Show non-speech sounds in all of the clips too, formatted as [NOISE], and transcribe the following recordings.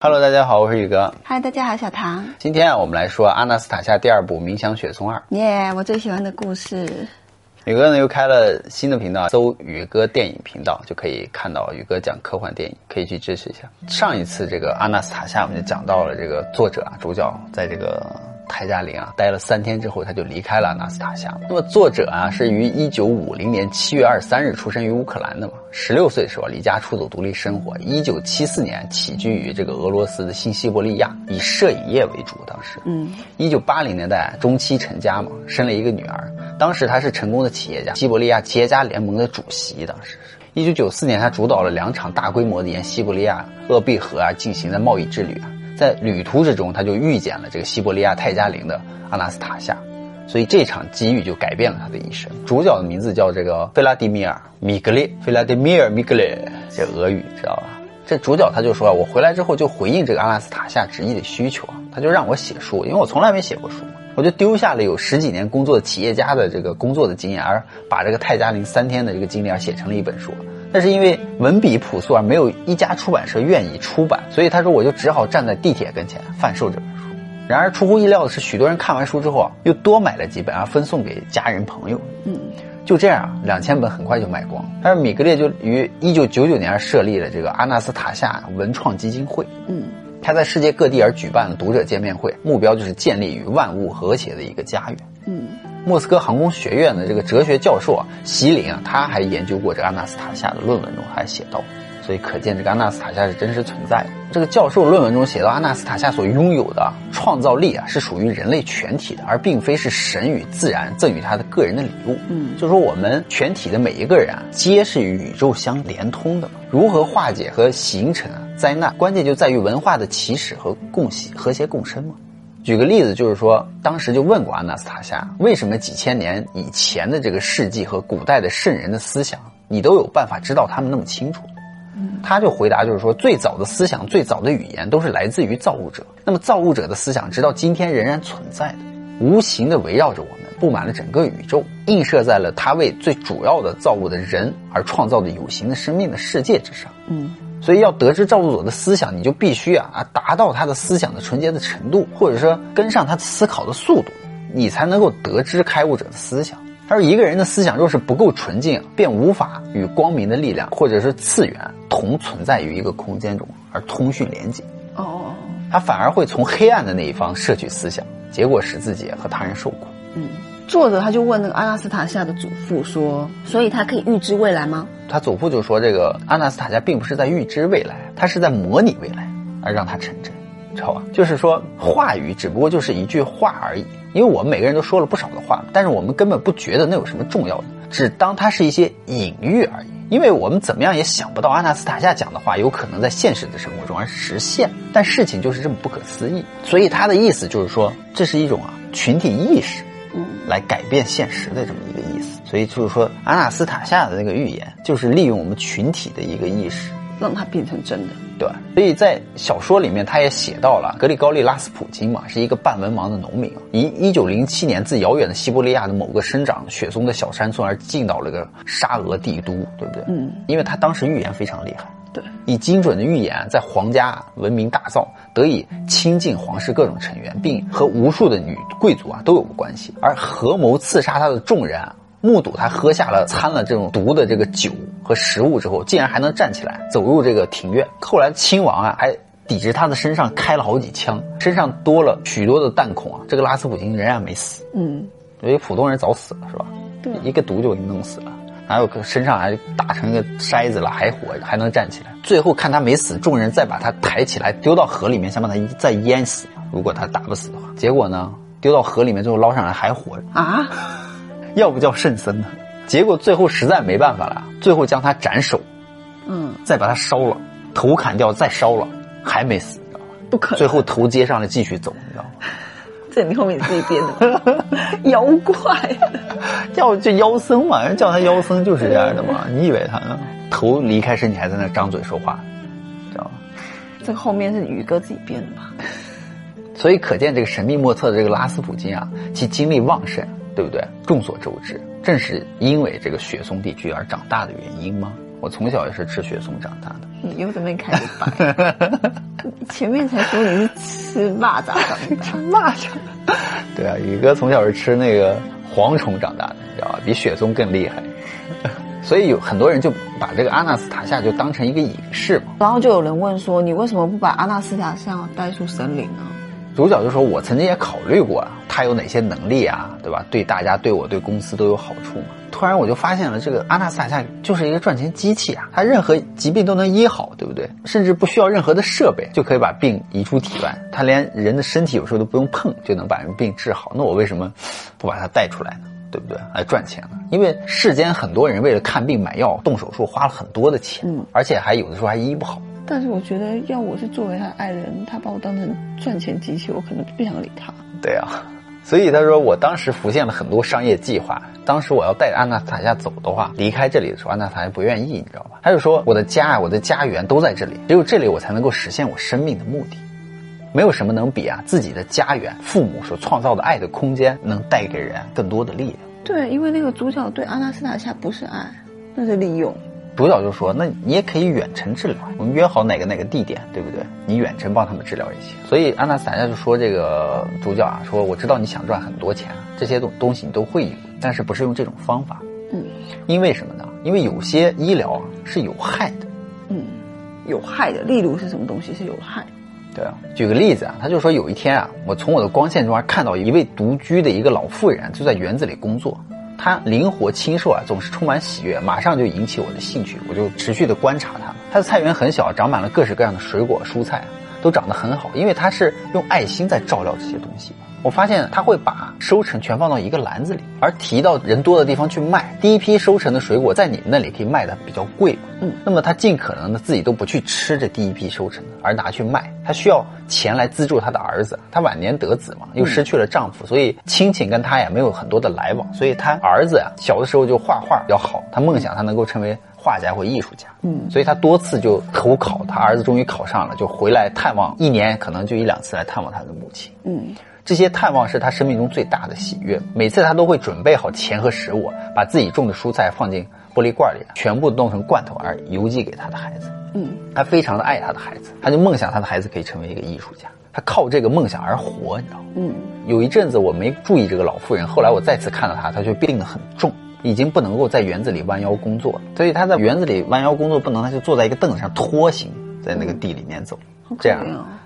Hello，大家好，我是宇哥。嗨，大家好，小唐。今天啊，我们来说《阿纳斯塔夏》第二部《冥想雪松二》。耶，我最喜欢的故事。宇哥呢又开了新的频道，搜“宇哥电影频道”就可以看到宇哥讲科幻电影，可以去支持一下。上一次这个《阿纳斯塔夏》，我们就讲到了这个作者啊，主角在这个。泰加林啊，待了三天之后，他就离开了纳斯塔夏。那么作者啊，是于一九五零年七月二十三日出生于乌克兰的嘛。十六岁的时候离家出走独立生活。一九七四年起居于这个俄罗斯的新西伯利亚，以摄影业为主。当时，嗯，一九八零年代中期成家嘛，生了一个女儿。当时他是成功的企业家，西伯利亚企业家联盟的主席。当时是一九九四年，他主导了两场大规模的沿西伯利亚鄂毕河啊进行的贸易之旅啊。在旅途之中，他就遇见了这个西伯利亚泰加林的阿纳斯塔夏，所以这场机遇就改变了他的一生。主角的名字叫这个菲拉迪米尔·米格列，菲拉迪米尔·米格列，这俄语知道吧？这主角他就说啊，我回来之后就回应这个阿纳斯塔夏执意的需求啊，他就让我写书，因为我从来没写过书，我就丢下了有十几年工作企业家的这个工作的经验，而把这个泰加林三天的这个经历而写成了一本书。但是因为文笔朴素而没有一家出版社愿意出版，所以他说我就只好站在地铁跟前贩售这本书。然而出乎意料的是，许多人看完书之后啊，又多买了几本，而分送给家人朋友。嗯，就这样啊，两千本很快就卖光。但是米格列就于一九九九年设立了这个阿纳斯塔夏文创基金会。嗯，他在世界各地而举办了读者见面会，目标就是建立与万物和谐的一个家园。嗯。莫斯科航空学院的这个哲学教授啊，席林啊，他还研究过这阿纳斯塔夏的论文中还写到，所以可见这个阿纳斯塔夏是真实存在的。这个教授论文中写到，阿纳斯塔夏所拥有的创造力啊，是属于人类全体的，而并非是神与自然赠予他的个人的礼物。嗯，就说我们全体的每一个人啊，皆是与宇宙相连通的嘛。如何化解和形成啊灾难，关键就在于文化的起始和共喜和谐共生嘛。举个例子，就是说，当时就问过阿纳斯塔夏，为什么几千年以前的这个事迹和古代的圣人的思想，你都有办法知道他们那么清楚？他就回答，就是说，最早的思想、最早的语言都是来自于造物者。那么，造物者的思想直到今天仍然存在的，无形的围绕着我们，布满了整个宇宙，映射在了他为最主要的造物的人而创造的有形的生命的世界之上。嗯。所以要得知造物者的思想，你就必须啊啊达到他的思想的纯洁的程度，或者说跟上他思考的速度，你才能够得知开悟者的思想。他说一个人的思想若是不够纯净，便无法与光明的力量或者是次元同存在于一个空间中而通讯连接。哦，他反而会从黑暗的那一方摄取思想，结果使自己和他人受苦。嗯。作者他就问那个阿拉斯塔夏的祖父说：“所以他可以预知未来吗？”他祖父就说：“这个阿纳斯塔夏并不是在预知未来，他是在模拟未来，而让它成真，知道吧？就是说，话语只不过就是一句话而已。因为我们每个人都说了不少的话，但是我们根本不觉得那有什么重要的，只当它是一些隐喻而已。因为我们怎么样也想不到阿纳斯塔夏讲的话有可能在现实的生活中而实现。但事情就是这么不可思议，所以他的意思就是说，这是一种啊群体意识。”来改变现实的这么一个意思，所以就是说，阿纳斯塔夏的那个预言，就是利用我们群体的一个意识，让它变成真的。对，所以在小说里面，他也写到了格里高利拉斯普京嘛，是一个半文盲的农民，以一九零七年自遥远的西伯利亚的某个生长雪松的小山村而进到了个沙俄帝都，对不对？嗯，因为他当时预言非常厉害。对，以精准的预言，在皇家文明大造，得以亲近皇室各种成员，并和无数的女贵族啊都有过关系。而合谋刺杀他的众人啊，目睹他喝下了掺了这种毒的这个酒和食物之后，竟然还能站起来走入这个庭院。后来亲王啊还抵着他的身上开了好几枪，身上多了许多的弹孔啊，这个拉斯普京仍然没死。嗯，因为普通人早死了是吧？对，一个毒就给你弄死了。还有身上还打成一个筛子了，还活还能站起来。最后看他没死，众人再把他抬起来丢到河里面，想把他再淹死。如果他打不死的话，结果呢，丢到河里面最后捞上来还活着啊！要不叫圣僧呢？结果最后实在没办法了，最后将他斩首，嗯，再把他烧了，头砍掉再烧了，还没死，你知道吗？不可能。最后头接上了继续走，你知道吗？[LAUGHS] 这你后面自己编的妖怪，[LAUGHS] 叫就妖僧嘛，人叫他妖僧就是这样的嘛。你以为他呢？头离开身体还在那张嘴说话，知道吗？这个后面是宇哥自己编的吧？所以可见这个神秘莫测的这个拉斯普京啊，其精力旺盛，对不对？众所周知，正是因为这个雪松地区而长大的原因吗？我从小也是吃雪松长大的。你又怎么开始掰？[LAUGHS] 前面才说你是吃蚂蚱长大，[LAUGHS] 蚂蚱。对啊，宇哥从小是吃那个蝗虫长大的，你知道吧？比雪松更厉害。[LAUGHS] 所以有很多人就把这个阿纳斯塔夏就当成一个隐士嘛。然后就有人问说，你为什么不把阿纳斯塔夏带出森林呢？主角就说：“我曾经也考虑过啊，他有哪些能力啊，对吧？对大家、对我、对公司都有好处嘛。突然我就发现了，这个阿纳斯塔夏就是一个赚钱机器啊，他任何疾病都能医好，对不对？甚至不需要任何的设备就可以把病移出体外，他连人的身体有时候都不用碰就能把人病治好。那我为什么不把它带出来呢？对不对？来赚钱呢？因为世间很多人为了看病买药、动手术花了很多的钱，嗯，而且还有的时候还医不好。”但是我觉得，要我是作为他的爱人，他把我当成赚钱机器，我可能不想理他。对啊，所以他说，我当时浮现了很多商业计划。当时我要带安娜塔夏走的话，离开这里的时候，安娜塔夏不愿意，你知道吧？他就说，我的家，我的家园都在这里，只有这里我才能够实现我生命的目的。没有什么能比啊自己的家园、父母所创造的爱的空间，能带给人更多的力量。对，因为那个主角对阿纳斯塔夏不是爱，那是利用。主角就说：“那你也可以远程治疗，我们约好哪个哪个地点，对不对？你远程帮他们治疗一些。”所以安娜斯塔夏就说：“这个主角啊，说我知道你想赚很多钱，这些东东西你都会有，但是不是用这种方法？嗯，因为什么呢？因为有些医疗啊是有害的。嗯，有害的，例如是什么东西是有害？对啊，举个例子啊，他就说有一天啊，我从我的光线中看到一位独居的一个老妇人就在园子里工作。”它灵活清瘦啊，总是充满喜悦，马上就引起我的兴趣，我就持续的观察它。它的菜园很小，长满了各式各样的水果蔬菜，都长得很好，因为它是用爱心在照料这些东西。我发现他会把收成全放到一个篮子里，而提到人多的地方去卖。第一批收成的水果在你们那里可以卖的比较贵，嗯，那么他尽可能的自己都不去吃这第一批收成的，而拿去卖。他需要钱来资助他的儿子，他晚年得子嘛，又失去了丈夫，所以亲戚跟他也没有很多的来往，所以他儿子呀小的时候就画画比较好，他梦想他能够成为画家或艺术家，嗯，所以他多次就投考，他儿子终于考上了，就回来探望，一年可能就一两次来探望他的母亲，嗯。这些探望是他生命中最大的喜悦。每次他都会准备好钱和食物，把自己种的蔬菜放进玻璃罐里，全部弄成罐头而邮寄给他的孩子。嗯，他非常的爱他的孩子，他就梦想他的孩子可以成为一个艺术家。他靠这个梦想而活，你知道吗？嗯，有一阵子我没注意这个老妇人，后来我再次看到他，他就病得很重，已经不能够在园子里弯腰工作了。所以他在园子里弯腰工作不能，他就坐在一个凳子上拖行，在那个地里面走，这样。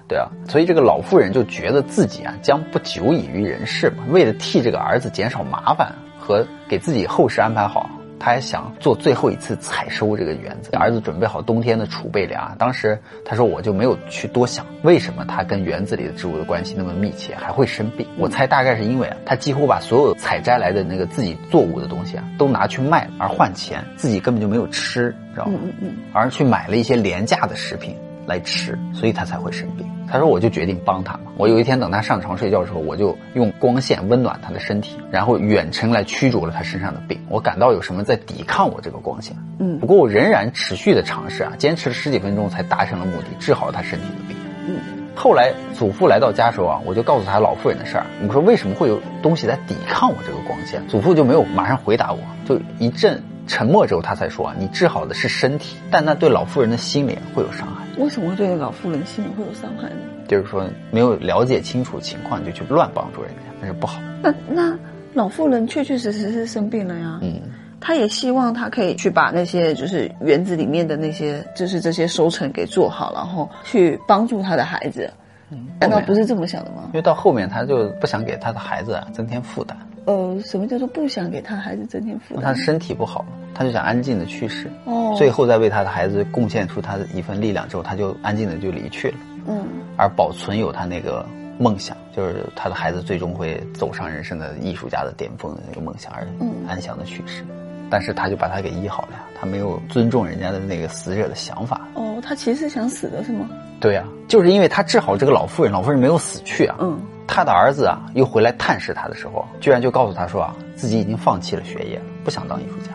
对啊，所以这个老妇人就觉得自己啊将不久矣于人世嘛。为了替这个儿子减少麻烦和给自己后事安排好，她还想做最后一次采收这个园子。儿子准备好冬天的储备粮。当时他说我就没有去多想，为什么他跟园子里的植物的关系那么密切，还会生病？我猜大概是因为啊，他几乎把所有采摘来的那个自己作物的东西啊都拿去卖而换钱，自己根本就没有吃，知道吗？嗯嗯嗯，而去买了一些廉价的食品来吃，所以他才会生病。他说：“我就决定帮他嘛。我有一天等他上床睡觉的时候，我就用光线温暖他的身体，然后远程来驱逐了他身上的病。我感到有什么在抵抗我这个光线。嗯，不过我仍然持续的尝试啊，坚持了十几分钟才达成了目的，治好了他身体的病。嗯，后来祖父来到家时候啊，我就告诉他老妇人的事儿。我说为什么会有东西在抵抗我这个光线？祖父就没有马上回答我，就一阵沉默之后，他才说啊，你治好的是身体，但那对老妇人的心灵会有伤害。”为什么会对老妇人心里会有伤害呢？就是说，没有了解清楚情况就去乱帮助人家，那是不好。那那老妇人确确实实是生病了呀。嗯，他也希望他可以去把那些就是园子里面的那些就是这些收成给做好，然后去帮助他的孩子。嗯，难道不是这么想的吗？因为到后面他就不想给他的孩子增添负担。呃，什么叫做不想给他孩子增添负担？他身体不好，他就想安静的去世。哦，最后再为他的孩子贡献出他的一份力量之后，他就安静的就离去了。嗯，而保存有他那个梦想，就是他的孩子最终会走上人生的艺术家的巅峰的那个梦想而安详的去世。但是他就把他给医好了呀，他没有尊重人家的那个死者的想法。哦，他其实想死的是吗？对呀，就是因为他治好这个老妇人，老妇人没有死去啊。嗯。他的儿子啊，又回来探视他的时候，居然就告诉他说啊，自己已经放弃了学业，不想当艺术家。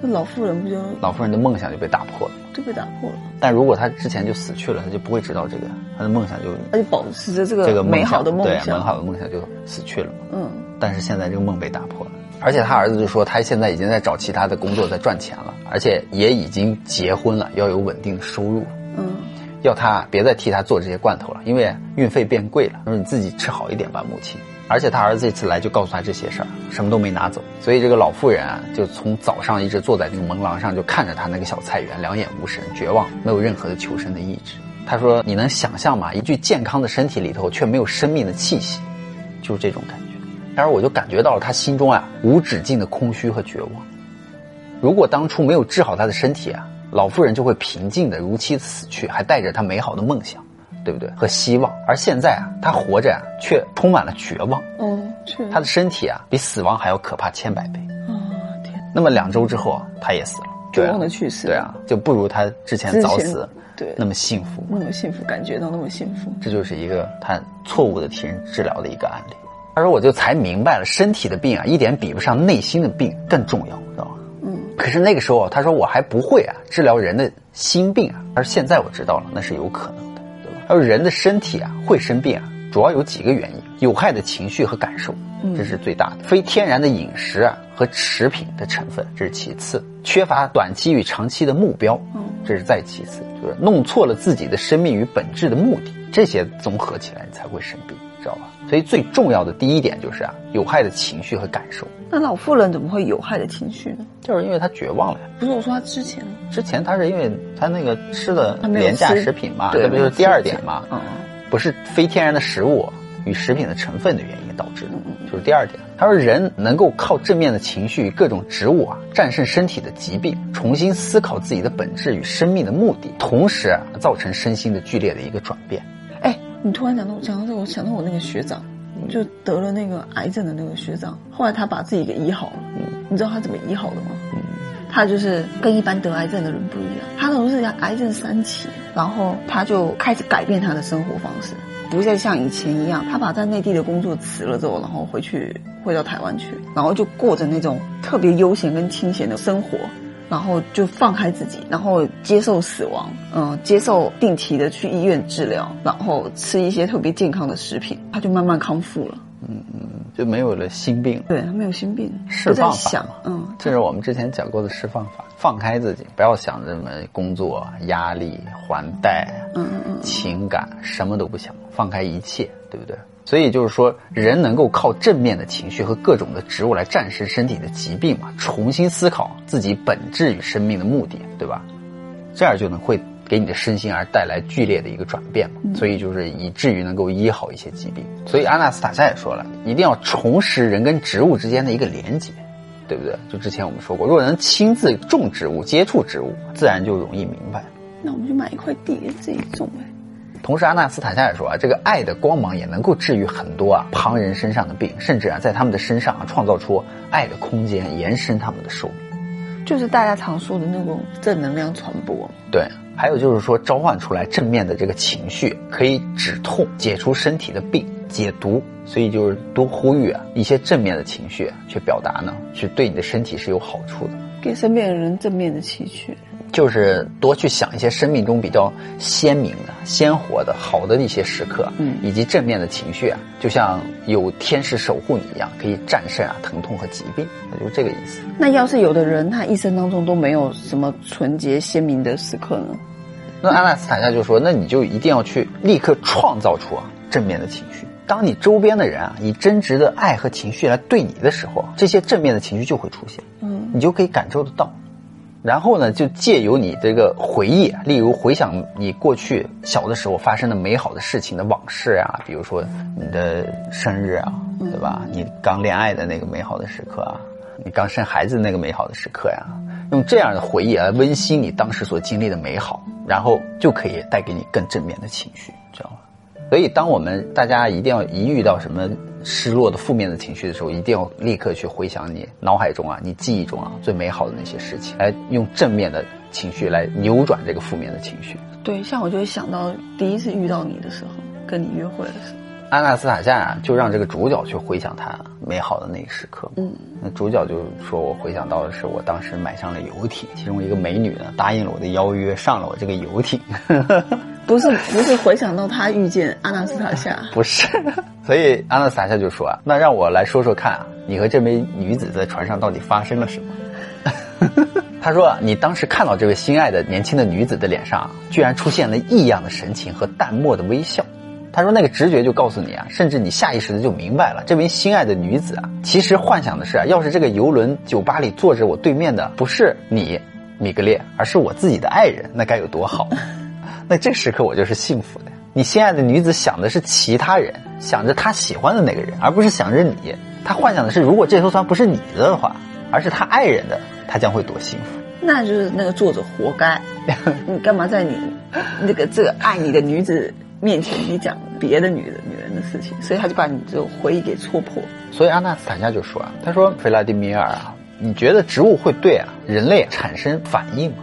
那老妇人不就老妇人的梦想就被打破了，就被打破了。但如果他之前就死去了，他就不会知道这个，他的梦想就他就保持着这个这个美好的梦想，对美好的梦想就死去了。嗯，但是现在这个梦被打破了，而且他儿子就说他现在已经在找其他的工作在赚钱了，而且也已经结婚了，要有稳定的收入。嗯。要他别再替他做这些罐头了，因为运费变贵了。说你自己吃好一点吧，母亲。而且他儿子这次来就告诉他这些事儿，什么都没拿走。所以这个老妇人啊，就从早上一直坐在那个门廊上，就看着他那个小菜园，两眼无神，绝望，没有任何的求生的意志。他说：“你能想象吗？一具健康的身体里头却没有生命的气息，就是这种感觉。当时我就感觉到了他心中啊无止境的空虚和绝望。如果当初没有治好他的身体啊，老妇人就会平静的如期死去，还带着他美好的梦想，对不对？和希望。而现在啊，他活着啊，却充满了绝望。嗯，是他的身体啊，比死亡还要可怕千百倍。啊天，那么两周之后啊，他也死了，绝望的去世。对啊，就不如他之前早死。”对，那么幸福，那么幸福，感觉到那么幸福，这就是一个他错误的替人治疗的一个案例。他说：“我就才明白了，身体的病啊，一点比不上内心的病更重要，知道吗？”嗯。可是那个时候，他说我还不会啊，治疗人的心病啊。而现在我知道了，那是有可能的，对吧？还有人的身体啊，会生病啊，主要有几个原因：有害的情绪和感受，这是最大的；非天然的饮食啊和食品的成分，这是其次；缺乏短期与长期的目标，嗯这是再其次。就是弄错了自己的生命与本质的目的，这些综合起来，你才会生病？所以最重要的第一点就是啊，有害的情绪和感受。那老妇人怎么会有害的情绪呢？就是因为她绝望了呀。不是我说她之前，之前她是因为她那个吃的廉价食品嘛，这不就是第二点嘛？嗯，不是非天然的食物与食品的成分的原因导致的，就是第二点。他说人能够靠正面的情绪与各种植物啊，战胜身体的疾病，重新思考自己的本质与生命的目的，同时啊，造成身心的剧烈的一个转变。哎，你突然讲到讲到这，我想到我那个学长，就得了那个癌症的那个学长，后来他把自己给医好了。嗯，你知道他怎么医好的吗？嗯，他就是跟一般得癌症的人不一样，他都是癌症三期，然后他就开始改变他的生活方式。不再像以前一样，他把在内地的工作辞了之后，然后回去回到台湾去，然后就过着那种特别悠闲跟清闲的生活，然后就放开自己，然后接受死亡，嗯，接受定期的去医院治疗，然后吃一些特别健康的食品，他就慢慢康复了。嗯嗯，就没有了心病。对他没有心病，释放法。嗯，这是我们之前讲过的释放法，放开自己，不要想着什么工作压力、还贷，嗯嗯嗯，情感什么都不想。放开一切，对不对？所以就是说，人能够靠正面的情绪和各种的植物来战胜身体的疾病嘛，重新思考自己本质与生命的目的，对吧？这样就能会给你的身心而带来剧烈的一个转变嘛。所以就是以至于能够医好一些疾病。所以阿纳斯塔夏也说了，一定要重拾人跟植物之间的一个连接，对不对？就之前我们说过，如果能亲自种植物、接触植物，自然就容易明白。那我们就买一块地自己种呗。同时，阿纳斯塔夏也说啊，这个爱的光芒也能够治愈很多啊旁人身上的病，甚至啊在他们的身上啊创造出爱的空间，延伸他们的寿命，就是大家常说的那种正能量传播。对，还有就是说召唤出来正面的这个情绪，可以止痛、解除身体的病、解毒，所以就是多呼吁啊一些正面的情绪去表达呢，是对你的身体是有好处的，给身边的人正面的情绪。就是多去想一些生命中比较鲜明的、鲜活的、好的一些时刻，嗯，以及正面的情绪啊，就像有天使守护你一样，可以战胜啊疼痛和疾病，那就是这个意思。那要是有的人他一生当中都没有什么纯洁鲜明的时刻呢？那阿纳斯塔夏就说，那你就一定要去立刻创造出啊正面的情绪。当你周边的人啊以真挚的爱和情绪来对你的时候，这些正面的情绪就会出现，嗯，你就可以感受得到。然后呢，就借由你这个回忆，例如回想你过去小的时候发生的美好的事情的往事啊，比如说你的生日啊，对吧？你刚恋爱的那个美好的时刻啊，你刚生孩子那个美好的时刻呀，用这样的回忆来温馨你当时所经历的美好，然后就可以带给你更正面的情绪，知道吗？所以，当我们大家一定要一遇到什么。失落的负面的情绪的时候，一定要立刻去回想你脑海中啊，你记忆中啊最美好的那些事情，来用正面的情绪来扭转这个负面的情绪。对，像我就会想到第一次遇到你的时候，跟你约会的时候，阿纳斯塔夏啊，就让这个主角去回想他美好的那一时刻。嗯，那主角就说我回想到的是我当时买上了游艇，其中一个美女呢答应了我的邀约，上了我这个游艇。[LAUGHS] 不是不是回想到他遇见阿纳斯塔夏，不是，所以阿纳斯塔夏就说啊，那让我来说说看啊，你和这枚女子在船上到底发生了什么？[LAUGHS] 他说：“你当时看到这位心爱的年轻的女子的脸上，居然出现了异样的神情和淡漠的微笑。”他说：“那个直觉就告诉你啊，甚至你下意识的就明白了，这名心爱的女子啊，其实幻想的是啊，要是这个游轮酒吧里坐着我对面的不是你，米格列，而是我自己的爱人，那该有多好！[LAUGHS] 那这时刻我就是幸福的。你心爱的女子想的是其他人，想着她喜欢的那个人，而不是想着你。她幻想的是，如果这艘船不是你的的话，而是她爱人的，她将会多幸福。那就是那个作者活该，[LAUGHS] 你干嘛在你那个这个爱你的女子？”面前你讲别的女人女人的事情，所以他就把你这种回忆给戳破。所以阿纳斯塔夏就说啊，他说弗拉迪米尔啊，你觉得植物会对啊人类产生反应吗？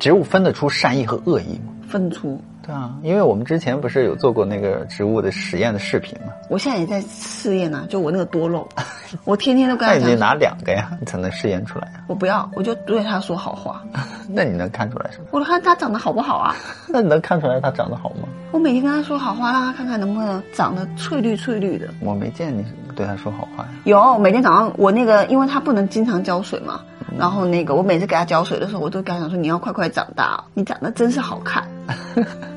植物分得出善意和恶意吗？分出。对啊，因为我们之前不是有做过那个植物的实验的视频吗？我现在也在试验呢，就我那个多肉，[LAUGHS] [LAUGHS] 我天天都跟他讲。那你拿两个呀，你 [LAUGHS] 才能试验出来我不要，我就对他说好话。[LAUGHS] 那你能看出来什么？我看他长得好不好啊？那你能看出来他长得好吗？我每天跟他说好话，让他看看能不能长得翠绿翠绿的。我没见你对他说好话呀。有，每天早上我那个，因为他不能经常浇水嘛，然后那个我每次给他浇水的时候，我都跟他讲说你要快快长大，你长得真是好看。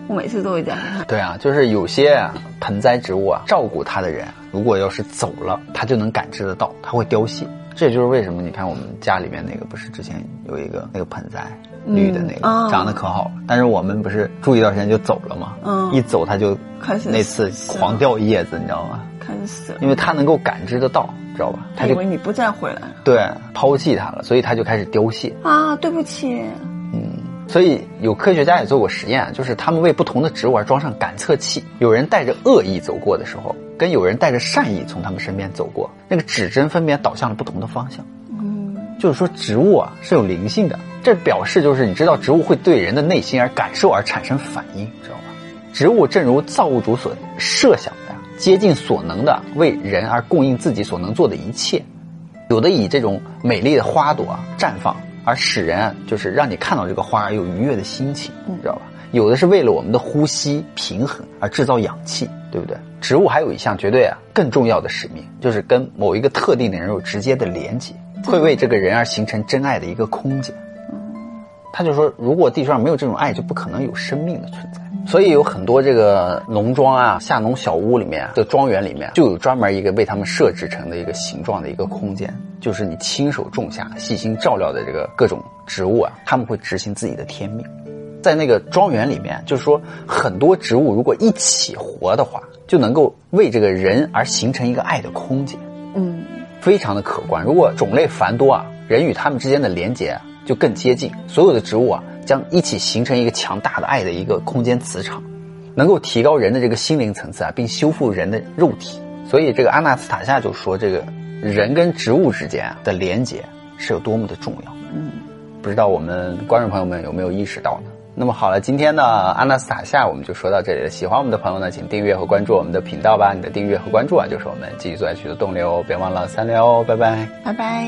我每次都会这样。对啊，就是有些啊盆栽植物啊，照顾它的人，如果要是走了，它就能感知得到，它会凋谢。这就是为什么你看我们家里面那个不是之前有一个那个盆栽绿的那个长得可好了，但是我们不是住一段时间就走了吗？嗯，一走它就开始那次狂掉叶子，你知道吗？开始死，因为它能够感知得到，知道吧？它以为你不再回来了，对，抛弃它了，所以它就开始凋谢。啊，对不起。嗯。所以有科学家也做过实验，就是他们为不同的植物而装上感测器。有人带着恶意走过的时候，跟有人带着善意从他们身边走过，那个指针分别导向了不同的方向。嗯，就是说植物啊是有灵性的，这表示就是你知道植物会对人的内心而感受而产生反应，知道吧？植物正如造物主所设想的，竭尽所能的为人而供应自己所能做的一切。有的以这种美丽的花朵绽放。而使人就是让你看到这个花儿有愉悦的心情，你知道吧？有的是为了我们的呼吸平衡而制造氧气，对不对？植物还有一项绝对啊更重要的使命，就是跟某一个特定的人有直接的连接，会为这个人而形成真爱的一个空间。他就说，如果地球上没有这种爱，就不可能有生命的存在。所以有很多这个农庄啊、下农小屋里面的庄园里面，就有专门一个为他们设置成的一个形状的一个空间，就是你亲手种下、细心照料的这个各种植物啊，他们会执行自己的天命。在那个庄园里面，就是说很多植物如果一起活的话，就能够为这个人而形成一个爱的空间。嗯，非常的可观。如果种类繁多啊，人与他们之间的连接啊就更接近。所有的植物啊。将一起形成一个强大的爱的一个空间磁场，能够提高人的这个心灵层次啊，并修复人的肉体。所以这个阿纳斯塔夏就说，这个人跟植物之间的连接是有多么的重要。嗯，不知道我们观众朋友们有没有意识到呢？那么好了，今天呢阿纳斯塔夏我们就说到这里了。喜欢我们的朋友呢，请订阅和关注我们的频道吧。你的订阅和关注啊，就是我们继续做下去的动力哦。别忘了三连哦，拜拜，拜拜。